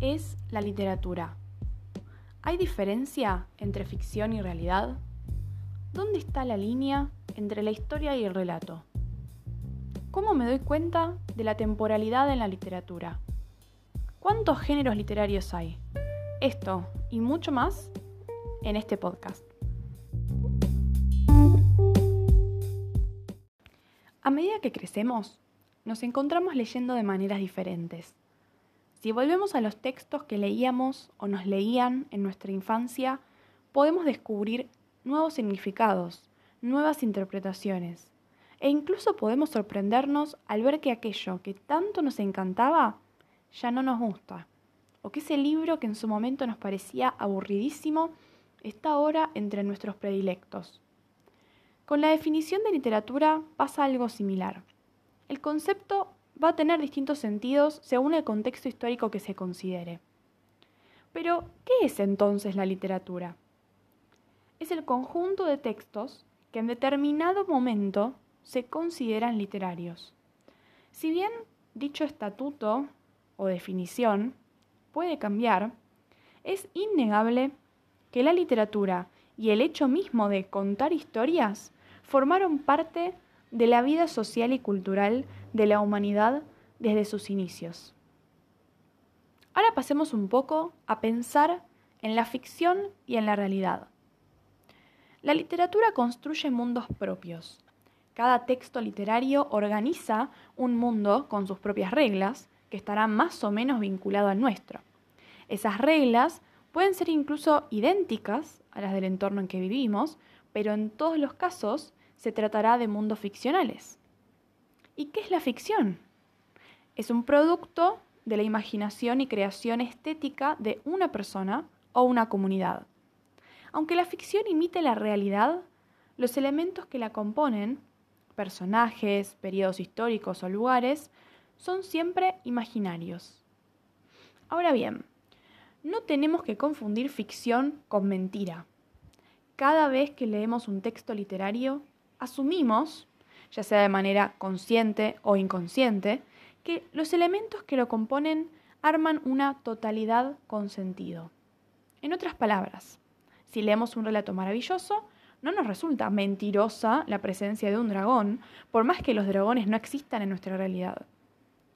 es la literatura? ¿Hay diferencia entre ficción y realidad? ¿Dónde está la línea entre la historia y el relato? ¿Cómo me doy cuenta de la temporalidad en la literatura? ¿Cuántos géneros literarios hay? Esto y mucho más en este podcast. A medida que crecemos, nos encontramos leyendo de maneras diferentes. Si volvemos a los textos que leíamos o nos leían en nuestra infancia, podemos descubrir nuevos significados, nuevas interpretaciones, e incluso podemos sorprendernos al ver que aquello que tanto nos encantaba ya no nos gusta, o que ese libro que en su momento nos parecía aburridísimo está ahora entre nuestros predilectos. Con la definición de literatura pasa algo similar. El concepto va a tener distintos sentidos según el contexto histórico que se considere. Pero, ¿qué es entonces la literatura? Es el conjunto de textos que en determinado momento se consideran literarios. Si bien dicho estatuto o definición puede cambiar, es innegable que la literatura y el hecho mismo de contar historias formaron parte de la vida social y cultural de la humanidad desde sus inicios. Ahora pasemos un poco a pensar en la ficción y en la realidad. La literatura construye mundos propios. Cada texto literario organiza un mundo con sus propias reglas, que estará más o menos vinculado al nuestro. Esas reglas pueden ser incluso idénticas a las del entorno en que vivimos, pero en todos los casos se tratará de mundos ficcionales. ¿Y qué es la ficción? Es un producto de la imaginación y creación estética de una persona o una comunidad. Aunque la ficción imite la realidad, los elementos que la componen, personajes, periodos históricos o lugares, son siempre imaginarios. Ahora bien, no tenemos que confundir ficción con mentira. Cada vez que leemos un texto literario, asumimos, ya sea de manera consciente o inconsciente, que los elementos que lo componen arman una totalidad con sentido. En otras palabras, si leemos un relato maravilloso, no nos resulta mentirosa la presencia de un dragón, por más que los dragones no existan en nuestra realidad.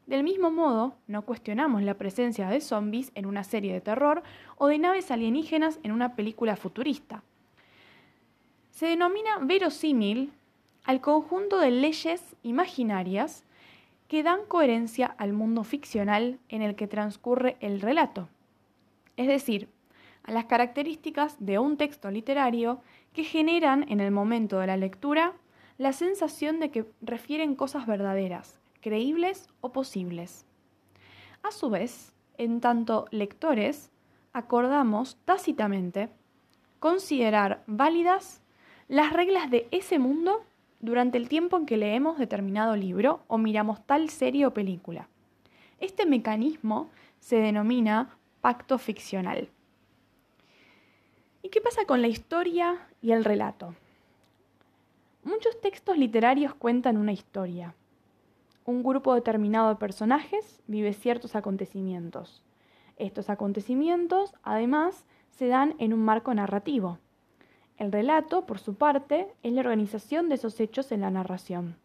Del mismo modo, no cuestionamos la presencia de zombies en una serie de terror o de naves alienígenas en una película futurista. Se denomina verosímil al conjunto de leyes imaginarias que dan coherencia al mundo ficcional en el que transcurre el relato, es decir, a las características de un texto literario que generan en el momento de la lectura la sensación de que refieren cosas verdaderas, creíbles o posibles. A su vez, en tanto lectores, acordamos tácitamente considerar válidas las reglas de ese mundo durante el tiempo en que leemos determinado libro o miramos tal serie o película. Este mecanismo se denomina pacto ficcional. ¿Y qué pasa con la historia y el relato? Muchos textos literarios cuentan una historia. Un grupo determinado de personajes vive ciertos acontecimientos. Estos acontecimientos, además, se dan en un marco narrativo. El relato, por su parte, es la organización de esos hechos en la narración.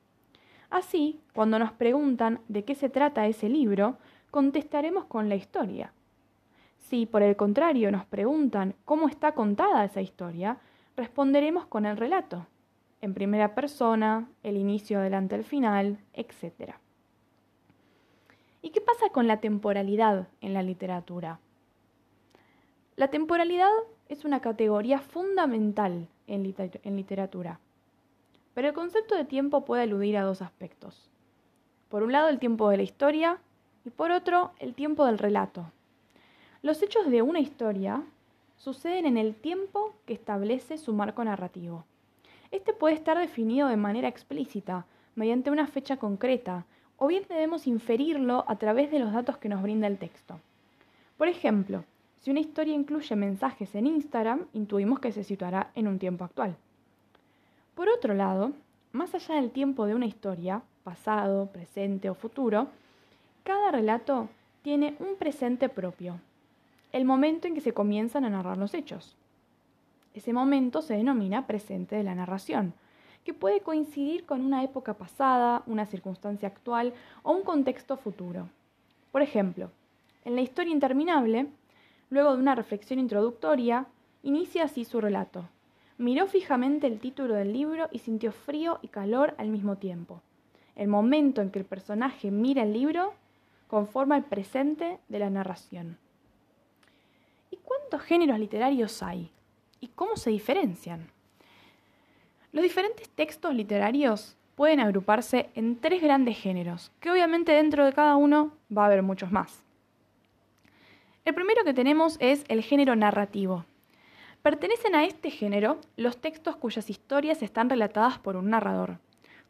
Así, cuando nos preguntan de qué se trata ese libro, contestaremos con la historia. Si, por el contrario, nos preguntan cómo está contada esa historia, responderemos con el relato, en primera persona, el inicio adelante al final, etc. ¿Y qué pasa con la temporalidad en la literatura? La temporalidad es una categoría fundamental en, literatura. Pero el concepto de tiempo puede aludir a dos aspectos. Por un lado, el tiempo de la historia y por otro, el tiempo del relato. Los hechos de una historia suceden en el tiempo que establece su marco narrativo. Este puede estar definido de manera explícita, mediante una fecha concreta, o bien debemos inferirlo a través de los datos que nos brinda el texto. Por ejemplo, si una historia incluye mensajes en Instagram, intuimos que se situará en un tiempo actual. Por otro lado, más allá del tiempo de una historia, pasado, presente o futuro, cada relato tiene un presente propio, el momento en que se comienzan a narrar los hechos. Ese momento se denomina presente de la narración, que puede coincidir con una época pasada, una circunstancia actual o un contexto futuro. Por ejemplo, en la historia interminable, luego de una reflexión introductoria, inicia así su relato. Miró fijamente el título del libro y sintió frío y calor al mismo tiempo. El momento en que el personaje mira el libro conforma el presente de la narración. ¿Y cuántos géneros literarios hay? ¿Y cómo se diferencian? Los diferentes textos literarios pueden agruparse en tres grandes géneros, que obviamente dentro de cada uno va a haber muchos más. El primero que tenemos es el género narrativo. Pertenecen a este género los textos cuyas historias están relatadas por un narrador.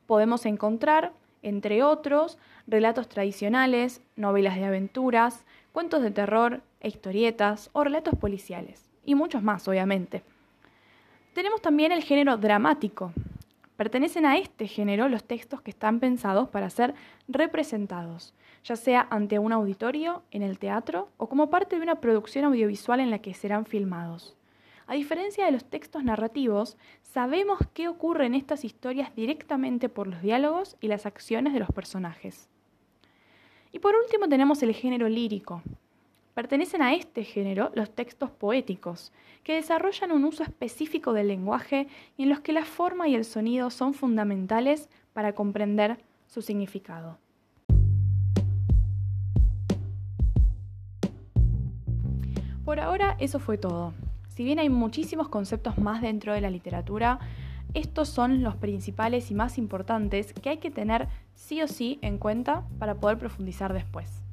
Podemos encontrar, entre otros, relatos tradicionales, novelas de aventuras, cuentos de terror e historietas o relatos policiales, y muchos más, obviamente. Tenemos también el género dramático. Pertenecen a este género los textos que están pensados para ser representados, ya sea ante un auditorio, en el teatro o como parte de una producción audiovisual en la que serán filmados. A diferencia de los textos narrativos, sabemos qué ocurre en estas historias directamente por los diálogos y las acciones de los personajes. Y por último tenemos el género lírico, Pertenecen a este género los textos poéticos, que desarrollan un uso específico del lenguaje y en los que la forma y el sonido son fundamentales para comprender su significado. Por ahora eso fue todo. Si bien hay muchísimos conceptos más dentro de la literatura, estos son los principales y más importantes que hay que tener sí o sí en cuenta para poder profundizar después.